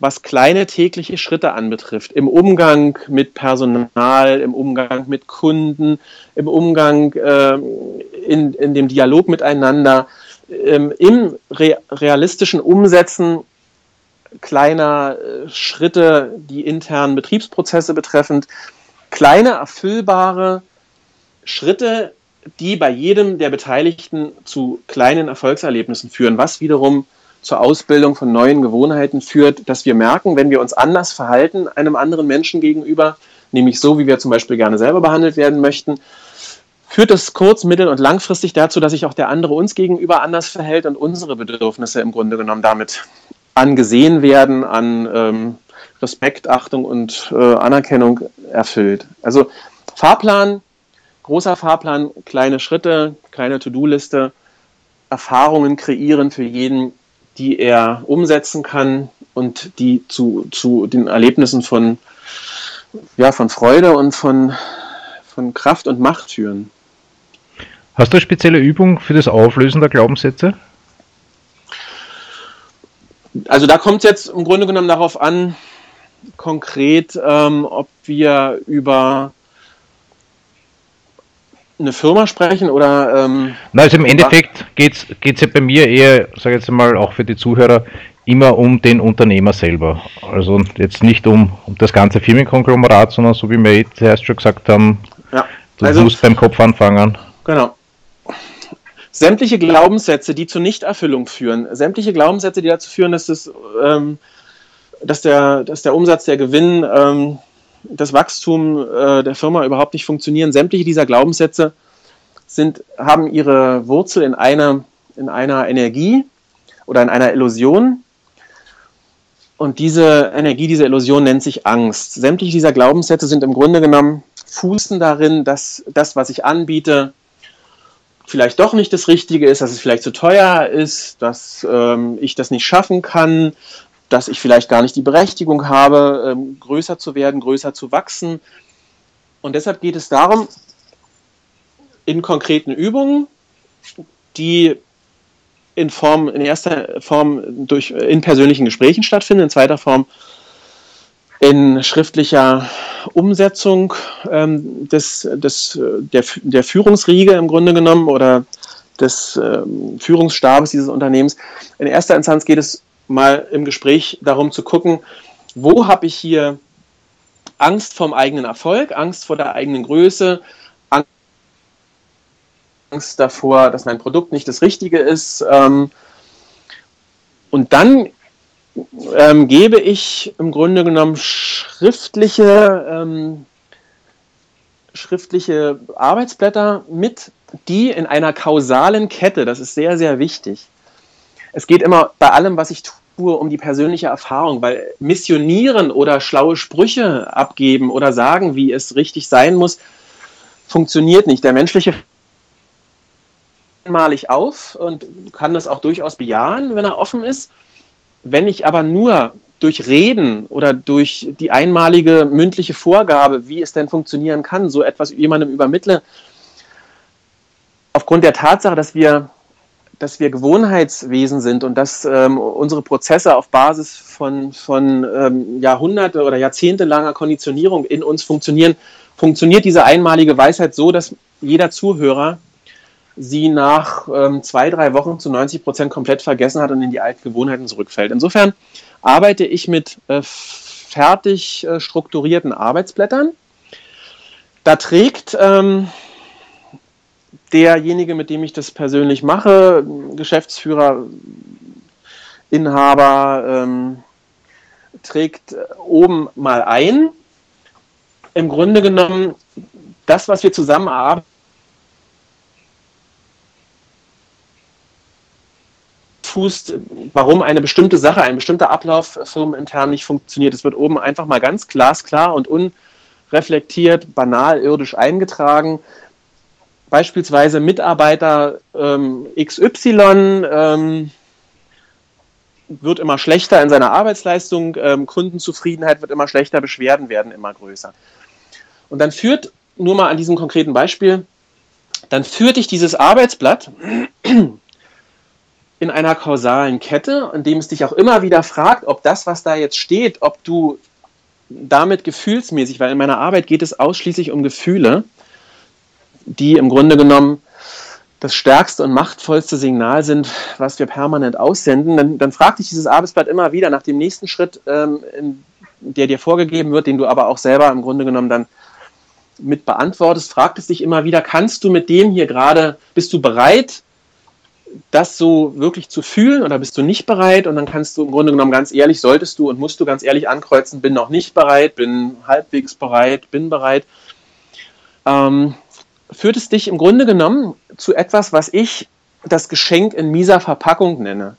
was kleine tägliche Schritte anbetrifft, im Umgang mit Personal, im Umgang mit Kunden, im Umgang äh, in, in dem Dialog miteinander, ähm, im re realistischen Umsetzen kleiner äh, Schritte, die internen Betriebsprozesse betreffend, kleine erfüllbare Schritte, die bei jedem der Beteiligten zu kleinen Erfolgserlebnissen führen, was wiederum zur Ausbildung von neuen Gewohnheiten führt, dass wir merken, wenn wir uns anders verhalten einem anderen Menschen gegenüber, nämlich so, wie wir zum Beispiel gerne selber behandelt werden möchten, führt das kurz-, mittel- und langfristig dazu, dass sich auch der andere uns gegenüber anders verhält und unsere Bedürfnisse im Grunde genommen damit angesehen werden, an ähm, Respekt, Achtung und äh, Anerkennung erfüllt. Also Fahrplan, großer Fahrplan, kleine Schritte, kleine To-Do-Liste, Erfahrungen kreieren für jeden, die er umsetzen kann und die zu, zu den Erlebnissen von, ja, von Freude und von, von Kraft und Macht führen.
Hast du eine spezielle Übung für das Auflösen der Glaubenssätze?
Also da kommt es jetzt im Grunde genommen darauf an, konkret, ähm, ob wir über eine Firma sprechen oder. Ähm,
Na, also im Endeffekt geht es ja bei mir eher, sage ich jetzt mal, auch für die Zuhörer, immer um den Unternehmer selber. Also jetzt nicht um, um das ganze Firmenkonglomerat, sondern so wie wir eh zuerst schon gesagt haben, ja, du also, musst beim Kopf anfangen.
Genau. Sämtliche Glaubenssätze, die zur Nichterfüllung führen, sämtliche Glaubenssätze, die dazu führen, dass, das, ähm, dass, der, dass der Umsatz, der Gewinn, ähm, das Wachstum äh, der Firma überhaupt nicht funktionieren. Sämtliche dieser Glaubenssätze sind, haben ihre Wurzel in einer, in einer Energie oder in einer Illusion. Und diese Energie, diese Illusion nennt sich Angst. Sämtliche dieser Glaubenssätze sind im Grunde genommen fußen darin, dass das, was ich anbiete, vielleicht doch nicht das Richtige ist, dass es vielleicht zu teuer ist, dass ähm, ich das nicht schaffen kann, dass ich vielleicht gar nicht die Berechtigung habe, ähm, größer zu werden, größer zu wachsen. Und deshalb geht es darum, in konkreten Übungen, die in Form, in erster Form durch, in persönlichen Gesprächen stattfinden, in zweiter Form in schriftlicher Umsetzung ähm, des, des, der, der Führungsriege im Grunde genommen oder des ähm, Führungsstabes dieses Unternehmens. In erster Instanz geht es mal im Gespräch darum zu gucken, wo habe ich hier Angst vom eigenen Erfolg, Angst vor der eigenen Größe, Angst davor, dass mein Produkt nicht das Richtige ist. Ähm, und dann ähm, gebe ich im Grunde genommen schriftliche, ähm, schriftliche Arbeitsblätter mit, die in einer kausalen Kette, das ist sehr, sehr wichtig. Es geht immer bei allem, was ich tue, um die persönliche Erfahrung, weil missionieren oder schlaue Sprüche abgeben oder sagen, wie es richtig sein muss, funktioniert nicht. Der menschliche einmalig auf und kann das auch durchaus bejahen, wenn er offen ist. Wenn ich aber nur durch Reden oder durch die einmalige mündliche Vorgabe, wie es denn funktionieren kann, so etwas jemandem übermittle, aufgrund der Tatsache, dass wir, dass wir Gewohnheitswesen sind und dass ähm, unsere Prozesse auf Basis von, von ähm, Jahrhunderte oder jahrzehntelanger Konditionierung in uns funktionieren, funktioniert diese einmalige Weisheit so, dass jeder Zuhörer sie nach ähm, zwei, drei Wochen zu 90 Prozent komplett vergessen hat und in die alten Gewohnheiten zurückfällt. Insofern arbeite ich mit äh, fertig äh, strukturierten Arbeitsblättern. Da trägt ähm, derjenige, mit dem ich das persönlich mache, Geschäftsführer, Inhaber, ähm, trägt äh, oben mal ein. Im Grunde genommen, das, was wir zusammen arbeiten, fußt, warum eine bestimmte Sache, ein bestimmter Ablauf firmenintern nicht funktioniert. Es wird oben einfach mal ganz glasklar und unreflektiert, banal, irdisch eingetragen. Beispielsweise Mitarbeiter ähm, XY ähm, wird immer schlechter in seiner Arbeitsleistung, ähm, Kundenzufriedenheit wird immer schlechter, Beschwerden werden immer größer. Und dann führt, nur mal an diesem konkreten Beispiel, dann führt dich dieses Arbeitsblatt in einer kausalen Kette, in dem es dich auch immer wieder fragt, ob das, was da jetzt steht, ob du damit gefühlsmäßig, weil in meiner Arbeit geht es ausschließlich um Gefühle, die im Grunde genommen das stärkste und machtvollste Signal sind, was wir permanent aussenden, dann, dann fragt dich dieses Arbeitsblatt immer wieder nach dem nächsten Schritt, ähm, in, der dir vorgegeben wird, den du aber auch selber im Grunde genommen dann mit beantwortest, fragt es dich immer wieder, kannst du mit dem hier gerade, bist du bereit, das so wirklich zu fühlen oder bist du nicht bereit? Und dann kannst du im Grunde genommen ganz ehrlich, solltest du und musst du ganz ehrlich ankreuzen, bin noch nicht bereit, bin halbwegs bereit, bin bereit. Ähm, führt es dich im Grunde genommen zu etwas, was ich das Geschenk in mieser Verpackung nenne.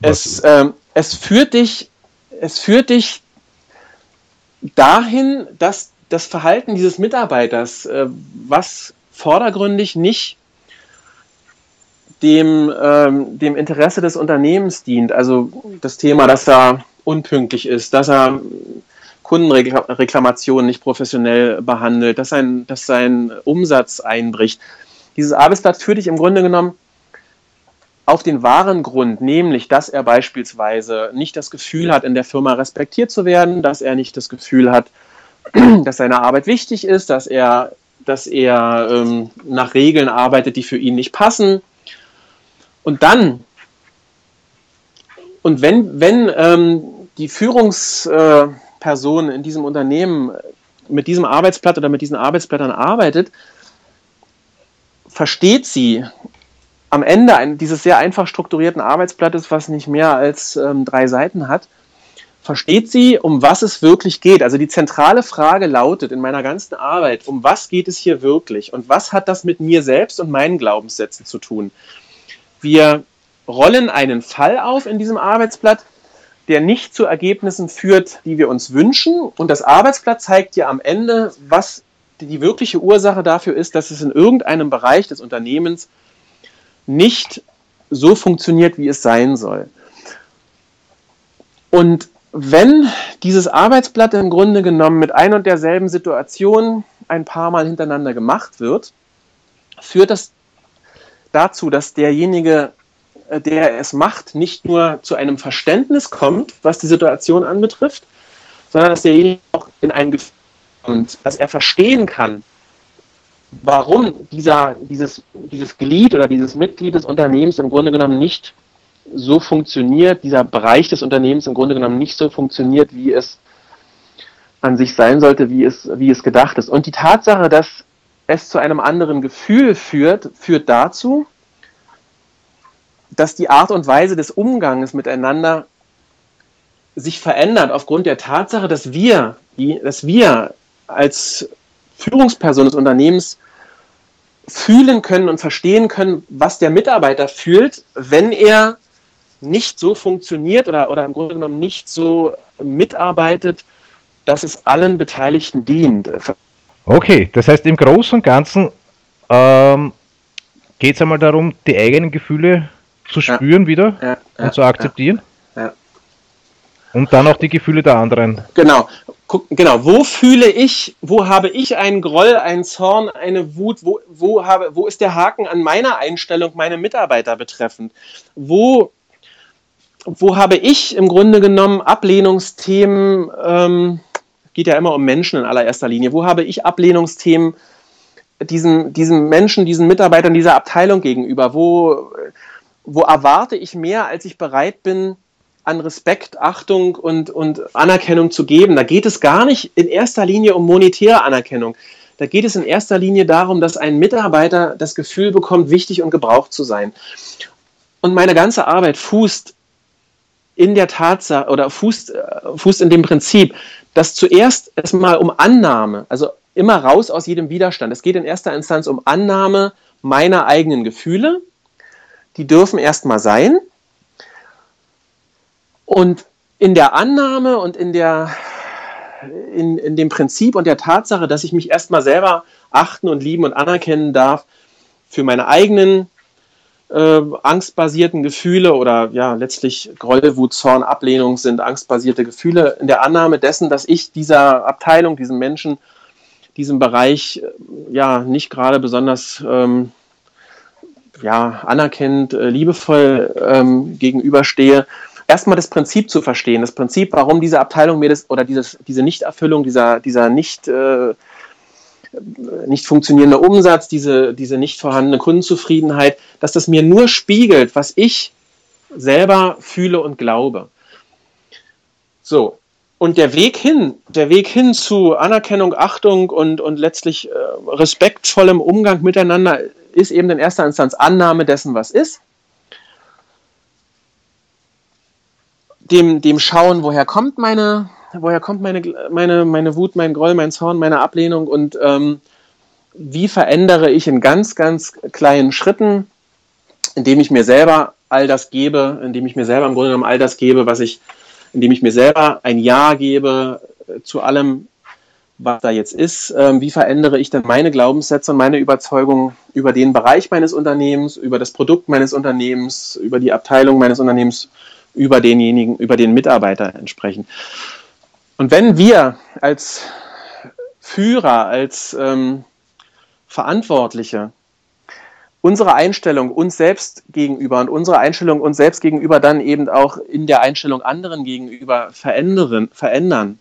Es, ähm, es führt dich, es führt dich dahin, dass das Verhalten dieses Mitarbeiters, äh, was vordergründig nicht dem, ähm, dem Interesse des Unternehmens dient. Also das Thema, dass er unpünktlich ist, dass er Kundenreklamationen nicht professionell behandelt, dass sein, dass sein Umsatz einbricht. Dieses Arbeitsblatt führt dich im Grunde genommen auf den wahren Grund, nämlich, dass er beispielsweise nicht das Gefühl hat, in der Firma respektiert zu werden, dass er nicht das Gefühl hat, dass seine Arbeit wichtig ist, dass er, dass er ähm, nach Regeln arbeitet, die für ihn nicht passen. Und dann, und wenn, wenn ähm, die Führungsperson in diesem Unternehmen mit diesem Arbeitsblatt oder mit diesen Arbeitsblättern arbeitet, versteht sie am Ende dieses sehr einfach strukturierten Arbeitsblattes, was nicht mehr als ähm, drei Seiten hat, versteht sie, um was es wirklich geht. Also die zentrale Frage lautet in meiner ganzen Arbeit, um was geht es hier wirklich und was hat das mit mir selbst und meinen Glaubenssätzen zu tun. Wir rollen einen Fall auf in diesem Arbeitsblatt, der nicht zu Ergebnissen führt, die wir uns wünschen. Und das Arbeitsblatt zeigt dir am Ende, was die wirkliche Ursache dafür ist, dass es in irgendeinem Bereich des Unternehmens nicht so funktioniert, wie es sein soll. Und wenn dieses Arbeitsblatt im Grunde genommen mit ein und derselben Situation ein paar Mal hintereinander gemacht wird, führt das dazu, dass derjenige, äh, der es macht, nicht nur zu einem Verständnis kommt, was die Situation anbetrifft, sondern dass derjenige auch in ein Gefühl kommt, dass er verstehen kann, warum dieser, dieses, dieses Glied oder dieses Mitglied des Unternehmens im Grunde genommen nicht so funktioniert, dieser Bereich des Unternehmens im Grunde genommen nicht so funktioniert, wie es an sich sein sollte, wie es, wie es gedacht ist. Und die Tatsache, dass es zu einem anderen Gefühl führt, führt dazu, dass die Art und Weise des Umgangs miteinander sich verändert aufgrund der Tatsache, dass wir, die, dass wir als Führungsperson des Unternehmens fühlen können und verstehen können, was der Mitarbeiter fühlt, wenn er nicht so funktioniert oder, oder im Grunde genommen nicht so mitarbeitet, dass es allen Beteiligten dient.
Okay, das heißt im Großen und Ganzen ähm, geht es einmal darum, die eigenen Gefühle zu spüren ja. wieder ja, und ja, zu akzeptieren. Und dann auch die Gefühle der anderen.
Genau guck, genau, wo fühle ich, wo habe ich einen Groll, einen Zorn, eine Wut, wo, wo, habe, wo ist der Haken an meiner Einstellung, meine Mitarbeiter betreffend? Wo, wo habe ich im Grunde genommen Ablehnungsthemen, ähm, geht ja immer um Menschen in allererster Linie, wo habe ich Ablehnungsthemen diesen, diesen Menschen, diesen Mitarbeitern dieser Abteilung gegenüber? Wo, wo erwarte ich mehr, als ich bereit bin, an Respekt, Achtung und, und Anerkennung zu geben. Da geht es gar nicht in erster Linie um monetäre Anerkennung. Da geht es in erster Linie darum, dass ein Mitarbeiter das Gefühl bekommt, wichtig und gebraucht zu sein. Und meine ganze Arbeit fußt in der Tatsache oder fußt, äh, fußt in dem Prinzip, dass zuerst erstmal um Annahme, also immer raus aus jedem Widerstand. Es geht in erster Instanz um Annahme meiner eigenen Gefühle. Die dürfen erstmal sein. Und in der Annahme und in, der, in, in dem Prinzip und der Tatsache, dass ich mich erstmal selber achten und lieben und anerkennen darf für meine eigenen äh, angstbasierten Gefühle oder ja, letztlich Groll, Wut, Zorn, Ablehnung sind angstbasierte Gefühle, in der Annahme dessen, dass ich dieser Abteilung, diesem Menschen, diesem Bereich äh, ja nicht gerade besonders ähm, ja, anerkennend, äh, liebevoll ähm, gegenüberstehe, erstmal das Prinzip zu verstehen, das Prinzip, warum diese Abteilung mir das oder dieses, diese Nichterfüllung, dieser, dieser nicht, äh, nicht funktionierende Umsatz, diese, diese nicht vorhandene Kundenzufriedenheit, dass das mir nur spiegelt, was ich selber fühle und glaube. So. Und der Weg hin, der Weg hin zu Anerkennung, Achtung und, und letztlich äh, respektvollem Umgang miteinander ist eben in erster Instanz Annahme dessen, was ist. dem, dem Schauen, woher kommt meine, woher kommt meine, meine, meine Wut, mein Groll, mein Zorn, meine Ablehnung und ähm, wie verändere ich in ganz, ganz kleinen Schritten, indem ich mir selber all das gebe, indem ich mir selber im Grunde genommen all das gebe, was ich, indem ich mir selber ein Ja gebe äh, zu allem, was da jetzt ist. Ähm, wie verändere ich dann meine Glaubenssätze und meine Überzeugungen über den Bereich meines Unternehmens, über das Produkt meines Unternehmens, über die Abteilung meines Unternehmens, über denjenigen, über den Mitarbeiter entsprechend. Und wenn wir als Führer, als ähm, Verantwortliche unsere Einstellung uns selbst gegenüber und unsere Einstellung uns selbst gegenüber dann eben auch in der Einstellung anderen gegenüber verändern, verändern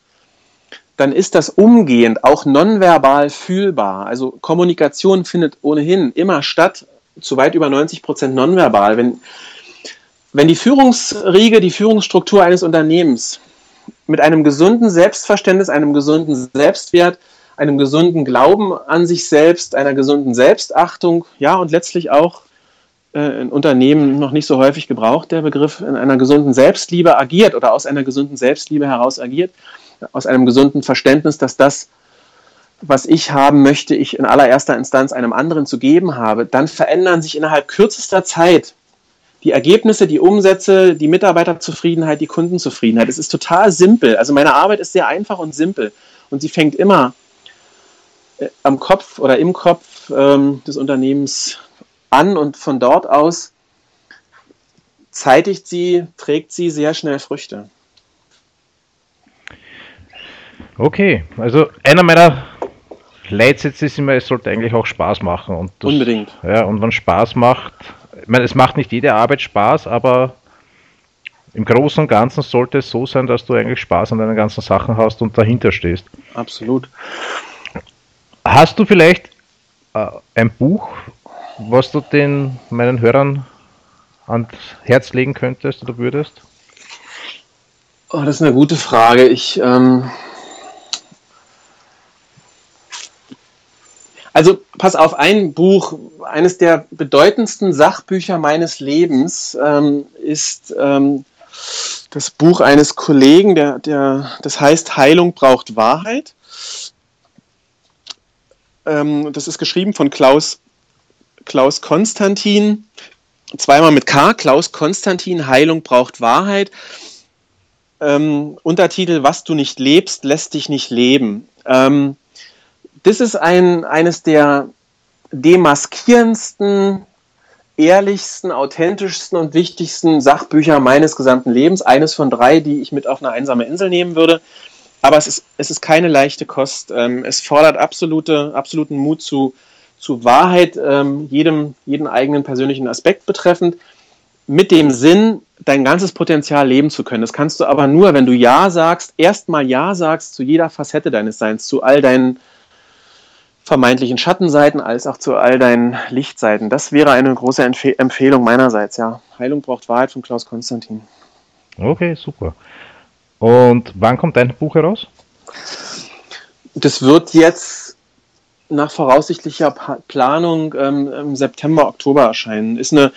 dann ist das umgehend auch nonverbal fühlbar. Also Kommunikation findet ohnehin immer statt, zu weit über 90 Prozent nonverbal. Wenn, wenn die Führungsriege, die Führungsstruktur eines Unternehmens mit einem gesunden Selbstverständnis, einem gesunden Selbstwert, einem gesunden Glauben an sich selbst, einer gesunden Selbstachtung, ja, und letztlich auch äh, in Unternehmen noch nicht so häufig gebraucht, der Begriff, in einer gesunden Selbstliebe agiert oder aus einer gesunden Selbstliebe heraus agiert, aus einem gesunden Verständnis, dass das, was ich haben möchte, ich in allererster Instanz einem anderen zu geben habe, dann verändern sich innerhalb kürzester Zeit die Ergebnisse, die Umsätze, die Mitarbeiterzufriedenheit, die Kundenzufriedenheit. Es ist total simpel. Also meine Arbeit ist sehr einfach und simpel und sie fängt immer äh, am Kopf oder im Kopf ähm, des Unternehmens an und von dort aus zeitigt sie, trägt sie sehr schnell Früchte.
Okay, also einer meiner Leitsätze ist immer, es sollte eigentlich auch Spaß machen. Und
das, Unbedingt.
Ja, und wenn Spaß macht, ich meine, es macht nicht jede Arbeit Spaß, aber im Großen und Ganzen sollte es so sein, dass du eigentlich Spaß an deinen ganzen Sachen hast und dahinter stehst.
Absolut.
Hast du vielleicht äh, ein Buch, was du den meinen Hörern ans Herz legen könntest oder würdest?
Oh, das ist eine gute Frage. Ich ähm, Also pass auf, ein Buch, eines der bedeutendsten Sachbücher meines Lebens ähm, ist ähm, das Buch eines Kollegen, der, der, das heißt Heilung braucht Wahrheit. Ähm, das ist geschrieben von Klaus, Klaus Konstantin, zweimal mit K, Klaus Konstantin, Heilung braucht Wahrheit. Ähm, Untertitel, was du nicht lebst, lässt dich nicht leben. Ähm, das ist ein, eines der demaskierendsten, ehrlichsten, authentischsten und wichtigsten Sachbücher meines gesamten Lebens. Eines von drei, die ich mit auf eine einsame Insel nehmen würde. Aber es ist, es ist keine leichte Kost. Ähm, es fordert absolute, absoluten Mut zu, zu Wahrheit, ähm, jedem, jeden eigenen persönlichen Aspekt betreffend, mit dem Sinn, dein ganzes Potenzial leben zu können. Das kannst du aber nur, wenn du Ja sagst, erstmal Ja sagst zu jeder Facette deines Seins, zu all deinen vermeintlichen Schattenseiten als auch zu all deinen Lichtseiten. Das wäre eine große Empf Empfehlung meinerseits, ja. Heilung braucht Wahrheit von Klaus Konstantin.
Okay, super. Und wann kommt dein Buch heraus?
Das wird jetzt nach voraussichtlicher Planung ähm, im September, Oktober erscheinen. Ist, eine,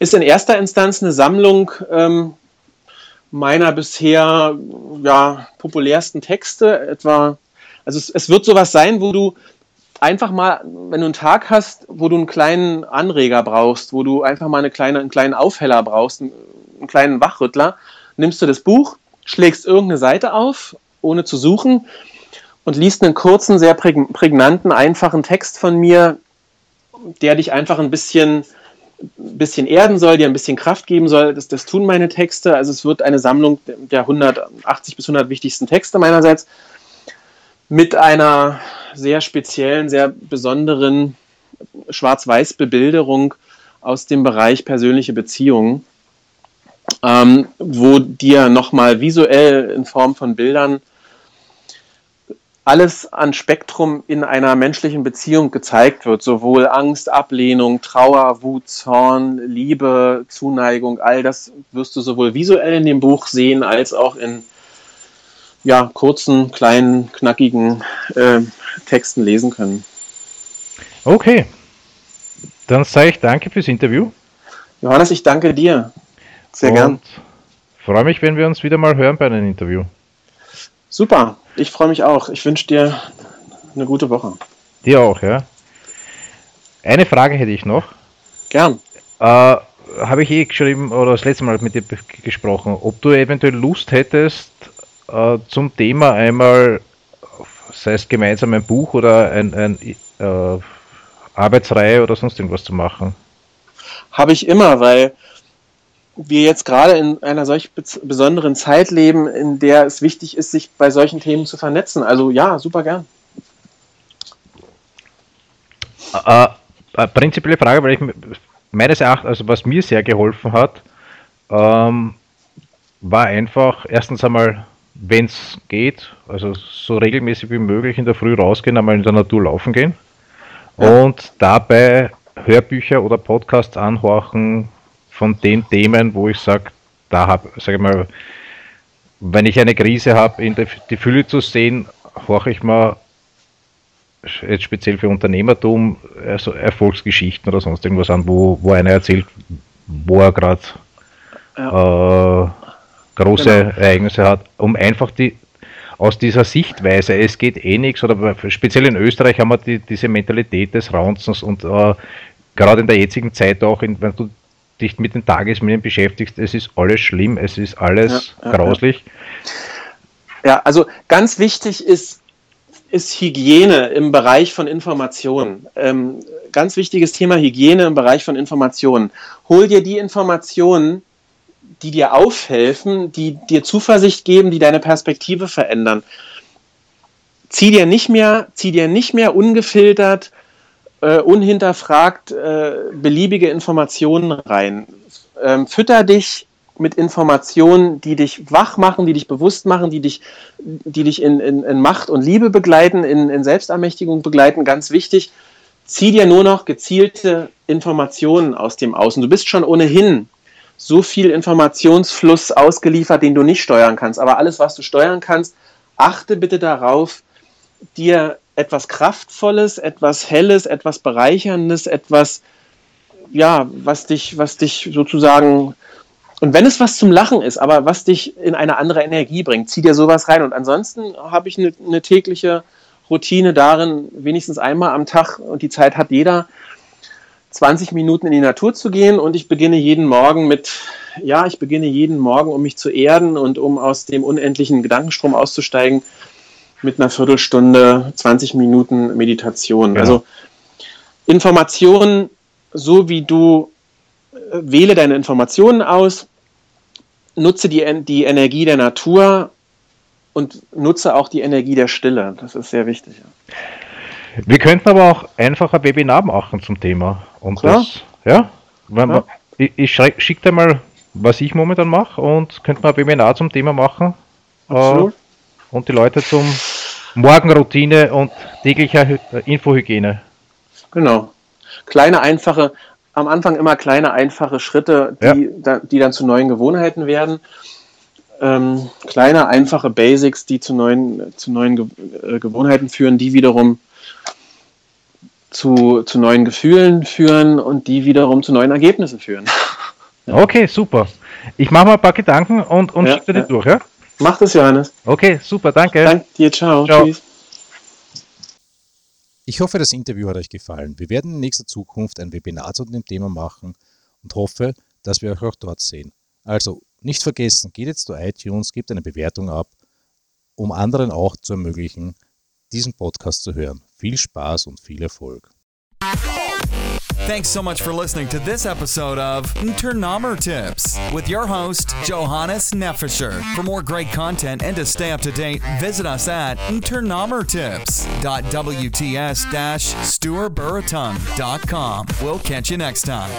ist in erster Instanz eine Sammlung ähm, meiner bisher ja, populärsten Texte. Etwa, also es, es wird sowas sein, wo du einfach mal, wenn du einen Tag hast, wo du einen kleinen Anreger brauchst, wo du einfach mal eine kleine, einen kleinen Aufheller brauchst, einen, einen kleinen Wachrüttler, nimmst du das Buch, schlägst irgendeine Seite auf, ohne zu suchen, und liest einen kurzen, sehr prägnanten, einfachen Text von mir, der dich einfach ein bisschen, bisschen erden soll, dir ein bisschen Kraft geben soll. Das, das tun meine Texte. Also es wird eine Sammlung der 180 bis 100 wichtigsten Texte meinerseits mit einer sehr speziellen, sehr besonderen Schwarz-Weiß-Bebilderung aus dem Bereich persönliche Beziehungen, ähm, wo dir nochmal visuell in Form von Bildern alles an Spektrum in einer menschlichen Beziehung gezeigt wird, sowohl Angst, Ablehnung, Trauer, Wut, Zorn, Liebe, Zuneigung, all das wirst du sowohl visuell in dem Buch sehen als auch in ja, kurzen, kleinen, knackigen äh, Texten lesen können.
Okay, dann sage ich danke fürs Interview.
Johannes, ich danke dir. Sehr Und gern.
Freue mich, wenn wir uns wieder mal hören bei einem Interview.
Super, ich freue mich auch. Ich wünsche dir eine gute Woche.
Dir auch, ja. Eine Frage hätte ich noch.
Gern.
Äh, habe ich eh geschrieben oder das letzte Mal mit dir gesprochen, ob du eventuell Lust hättest, äh, zum Thema einmal, sei es gemeinsam ein Buch oder ein, ein äh, Arbeitsreihe oder sonst irgendwas zu machen.
Habe ich immer, weil wir jetzt gerade in einer solch besonderen Zeit leben, in der es wichtig ist, sich bei solchen Themen zu vernetzen. Also ja, super gern.
Äh, äh, prinzipielle Frage, weil ich meines Erachtens, also was mir sehr geholfen hat, ähm, war einfach erstens einmal, wenn es geht, also so regelmäßig wie möglich in der Früh rausgehen, einmal in der Natur laufen gehen ja. und dabei Hörbücher oder Podcasts anhorchen von den Themen, wo ich sage, da habe, sage ich mal, wenn ich eine Krise habe, in die Fülle zu sehen, horche ich mal jetzt speziell für Unternehmertum, also Erfolgsgeschichten oder sonst irgendwas an, wo, wo einer erzählt, wo er gerade ja. äh, große genau. Ereignisse hat, um einfach die aus dieser Sichtweise, es geht eh nichts, oder speziell in Österreich haben wir die, diese Mentalität des Raunzens und äh, gerade in der jetzigen Zeit auch, in, wenn du dich mit den Tagesmedien beschäftigst, es ist alles schlimm, es ist alles ja, ja, grauslich.
Ja. ja, also ganz wichtig ist ist Hygiene im Bereich von Informationen. Ähm, ganz wichtiges Thema Hygiene im Bereich von Informationen. Hol dir die Informationen, die dir aufhelfen, die dir Zuversicht geben, die deine Perspektive verändern. Zieh dir nicht mehr, zieh dir nicht mehr ungefiltert, äh, unhinterfragt äh, beliebige Informationen rein. Ähm, fütter dich mit Informationen, die dich wach machen, die dich bewusst machen, die dich, die dich in, in, in Macht und Liebe begleiten, in, in Selbstermächtigung begleiten. Ganz wichtig, zieh dir nur noch gezielte Informationen aus dem Außen. Du bist schon ohnehin so viel Informationsfluss ausgeliefert, den du nicht steuern kannst. Aber alles, was du steuern kannst, achte bitte darauf, dir etwas Kraftvolles, etwas Helles, etwas Bereicherndes, etwas, ja, was dich, was dich sozusagen und wenn es was zum Lachen ist, aber was dich in eine andere Energie bringt, zieh dir sowas rein. Und ansonsten habe ich eine, eine tägliche Routine darin, wenigstens einmal am Tag, und die Zeit hat jeder, 20 Minuten in die Natur zu gehen. Und ich beginne jeden Morgen mit, ja, ich beginne jeden Morgen, um mich zu erden und um aus dem unendlichen Gedankenstrom auszusteigen, mit einer Viertelstunde, 20 Minuten Meditation. Ja. Also Informationen, so wie du äh, wähle deine Informationen aus, nutze die, die Energie der Natur und nutze auch die Energie der Stille. Das ist sehr wichtig.
Wir könnten aber auch einfach ein Webinar machen zum Thema. Und Klar. das, ja, wenn ja. Man, ich, ich schicke dir mal, was ich momentan mache und könnte man ein Webinar zum Thema machen. Äh, und die Leute zum Morgenroutine und täglicher Infohygiene.
Genau. Kleine, einfache, am Anfang immer kleine, einfache Schritte, die, ja. die dann zu neuen Gewohnheiten werden. Ähm, kleine, einfache Basics, die zu neuen, zu neuen Ge äh, Gewohnheiten führen, die wiederum zu, zu neuen Gefühlen führen und die wiederum zu neuen Ergebnissen führen.
ja. Okay, super. Ich mache mal ein paar Gedanken und, und ja, schicke dir ja. durch, ja?
Mach das, Johannes.
Okay, super, danke.
Danke dir, ciao. ciao. Tschüss.
Ich hoffe, das Interview hat euch gefallen. Wir werden in nächster Zukunft ein Webinar zu dem Thema machen und hoffe, dass wir euch auch dort sehen. Also nicht vergessen, geht jetzt zu iTunes, gebt eine Bewertung ab, um anderen auch zu ermöglichen, diesen Podcast zu hören. Viel Spaß und viel Erfolg.
Thanks so much for listening to this episode of Internomer Tips with your host, Johannes Neffischer. For more great content and to stay up to date, visit us at internomertips.wts-stuarburritung.com. We'll catch you next time.